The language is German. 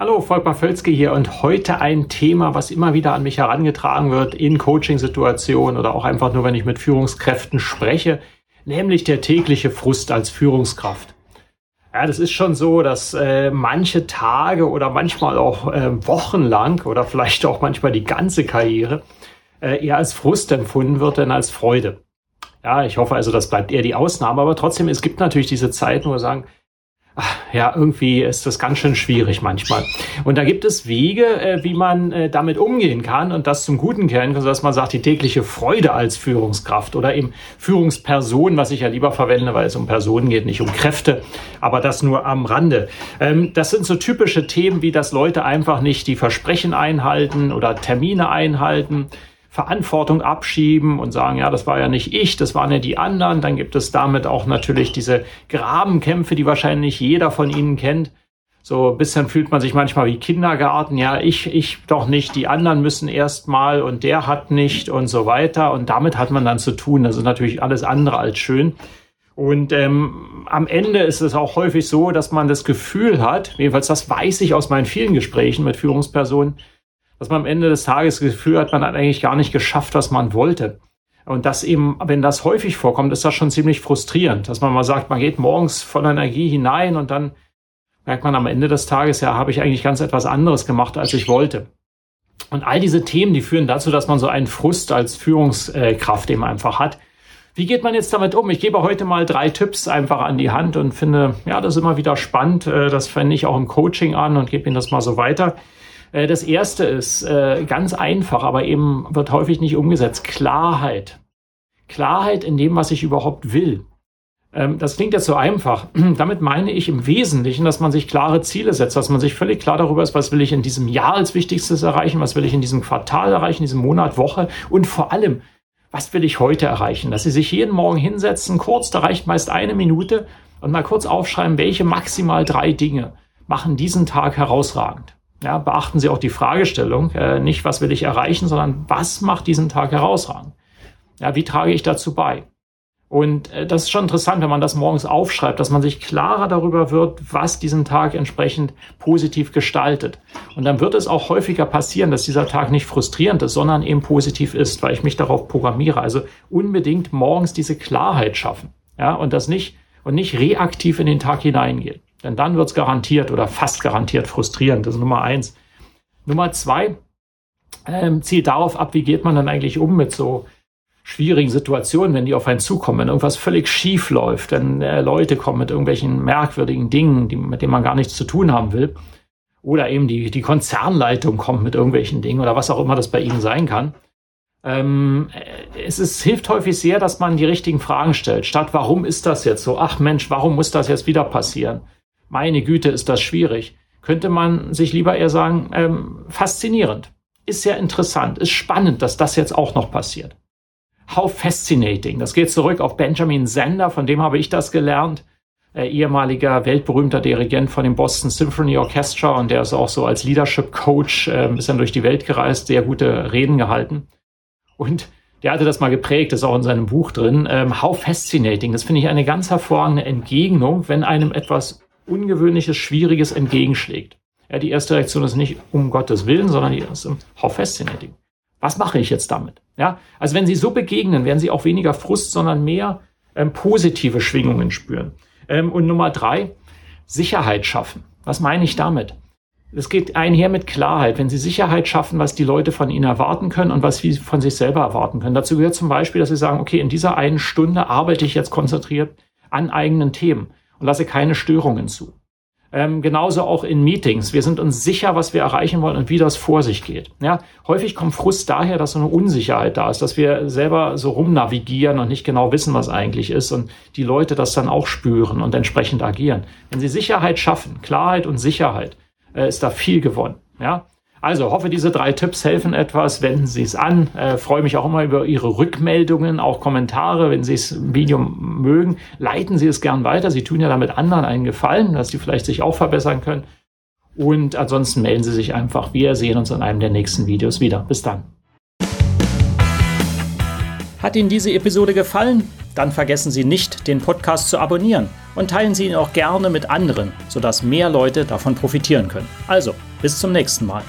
Hallo, Volkmar Völzke hier und heute ein Thema, was immer wieder an mich herangetragen wird in Coachingsituationen oder auch einfach nur, wenn ich mit Führungskräften spreche, nämlich der tägliche Frust als Führungskraft. Ja, das ist schon so, dass äh, manche Tage oder manchmal auch äh, wochenlang oder vielleicht auch manchmal die ganze Karriere äh, eher als Frust empfunden wird denn als Freude. Ja, ich hoffe also, das bleibt eher die Ausnahme, aber trotzdem, es gibt natürlich diese Zeiten, wo wir sagen, ja, irgendwie ist das ganz schön schwierig manchmal. Und da gibt es Wege, äh, wie man äh, damit umgehen kann und das zum Guten kennen, dass man sagt, die tägliche Freude als Führungskraft oder eben Führungsperson, was ich ja lieber verwende, weil es um Personen geht, nicht um Kräfte, aber das nur am Rande. Ähm, das sind so typische Themen, wie dass Leute einfach nicht die Versprechen einhalten oder Termine einhalten Verantwortung abschieben und sagen, ja, das war ja nicht ich, das waren ja die anderen. Dann gibt es damit auch natürlich diese Grabenkämpfe, die wahrscheinlich jeder von Ihnen kennt. So ein bisschen fühlt man sich manchmal wie Kindergarten. Ja, ich, ich doch nicht, die anderen müssen erst mal und der hat nicht und so weiter. Und damit hat man dann zu tun. Das ist natürlich alles andere als schön. Und ähm, am Ende ist es auch häufig so, dass man das Gefühl hat, jedenfalls das weiß ich aus meinen vielen Gesprächen mit Führungspersonen, dass man am Ende des Tages das Gefühl hat, man hat eigentlich gar nicht geschafft, was man wollte. Und das eben, wenn das häufig vorkommt, ist das schon ziemlich frustrierend, dass man mal sagt, man geht morgens voller Energie hinein und dann merkt man am Ende des Tages, ja, habe ich eigentlich ganz etwas anderes gemacht, als ich wollte. Und all diese Themen, die führen dazu, dass man so einen Frust als Führungskraft eben einfach hat. Wie geht man jetzt damit um? Ich gebe heute mal drei Tipps einfach an die Hand und finde, ja, das ist immer wieder spannend. Äh, das fände ich auch im Coaching an und gebe Ihnen das mal so weiter. Äh, das erste ist äh, ganz einfach, aber eben wird häufig nicht umgesetzt. Klarheit. Klarheit in dem, was ich überhaupt will. Ähm, das klingt jetzt so einfach. Damit meine ich im Wesentlichen, dass man sich klare Ziele setzt, dass man sich völlig klar darüber ist, was will ich in diesem Jahr als Wichtigstes erreichen, was will ich in diesem Quartal erreichen, in diesem Monat, Woche und vor allem, was will ich heute erreichen? Dass Sie sich jeden Morgen hinsetzen, kurz, da reicht meist eine Minute und mal kurz aufschreiben, welche maximal drei Dinge machen diesen Tag herausragend. Ja, beachten Sie auch die Fragestellung, äh, nicht was will ich erreichen, sondern was macht diesen Tag herausragend? Ja, wie trage ich dazu bei? Und äh, das ist schon interessant, wenn man das morgens aufschreibt, dass man sich klarer darüber wird, was diesen Tag entsprechend positiv gestaltet. Und dann wird es auch häufiger passieren, dass dieser Tag nicht frustrierend ist, sondern eben positiv ist, weil ich mich darauf programmiere. Also unbedingt morgens diese Klarheit schaffen. Ja, und das nicht, und nicht reaktiv in den Tag hineingehen. Denn dann wird's garantiert oder fast garantiert frustrierend. Das ist Nummer eins. Nummer zwei ähm, zielt darauf ab, wie geht man dann eigentlich um mit so schwierigen Situationen, wenn die auf einen zukommen, wenn irgendwas völlig schief läuft, wenn äh, Leute kommen mit irgendwelchen merkwürdigen Dingen, die, mit denen man gar nichts zu tun haben will. Oder eben die, die Konzernleitung kommt mit irgendwelchen Dingen oder was auch immer das bei Ihnen sein kann. Ähm, es ist, hilft häufig sehr, dass man die richtigen Fragen stellt. Statt, warum ist das jetzt so? Ach Mensch, warum muss das jetzt wieder passieren? Meine Güte, ist das schwierig, könnte man sich lieber eher sagen, ähm, faszinierend, ist sehr interessant, ist spannend, dass das jetzt auch noch passiert. How fascinating. Das geht zurück auf Benjamin Sender, von dem habe ich das gelernt. Äh, ehemaliger weltberühmter Dirigent von dem Boston Symphony Orchestra und der ist auch so als Leadership Coach äh, ein bisschen durch die Welt gereist, sehr gute Reden gehalten. Und der hatte das mal geprägt, ist auch in seinem Buch drin. Ähm, How fascinating. Das finde ich eine ganz hervorragende Entgegnung, wenn einem etwas Ungewöhnliches, Schwieriges entgegenschlägt. Ja, die erste Reaktion ist nicht um Gottes Willen, sondern die ist how fascinating. Was mache ich jetzt damit? Ja, also wenn Sie so begegnen, werden Sie auch weniger Frust, sondern mehr ähm, positive Schwingungen spüren. Ähm, und Nummer drei, Sicherheit schaffen. Was meine ich damit? Es geht einher mit Klarheit. Wenn Sie Sicherheit schaffen, was die Leute von Ihnen erwarten können und was Sie von sich selber erwarten können. Dazu gehört zum Beispiel, dass Sie sagen, okay, in dieser einen Stunde arbeite ich jetzt konzentriert an eigenen Themen und lasse keine Störungen zu. Ähm, genauso auch in Meetings. Wir sind uns sicher, was wir erreichen wollen und wie das vor sich geht. Ja, häufig kommt Frust daher, dass so eine Unsicherheit da ist, dass wir selber so rumnavigieren und nicht genau wissen, was eigentlich ist und die Leute das dann auch spüren und entsprechend agieren. Wenn sie Sicherheit schaffen, Klarheit und Sicherheit, äh, ist da viel gewonnen. Ja, Also hoffe, diese drei Tipps helfen etwas. Wenden Sie es an. Äh, freue mich auch immer über Ihre Rückmeldungen, auch Kommentare, wenn Sie das Video mögen. Leiten Sie es gern weiter. Sie tun ja damit anderen einen Gefallen, dass Sie vielleicht sich auch verbessern können. Und ansonsten melden Sie sich einfach. Wir sehen uns in einem der nächsten Videos wieder. Bis dann. Hat Ihnen diese Episode gefallen? Dann vergessen Sie nicht, den Podcast zu abonnieren und teilen Sie ihn auch gerne mit anderen, sodass mehr Leute davon profitieren können. Also, bis zum nächsten Mal.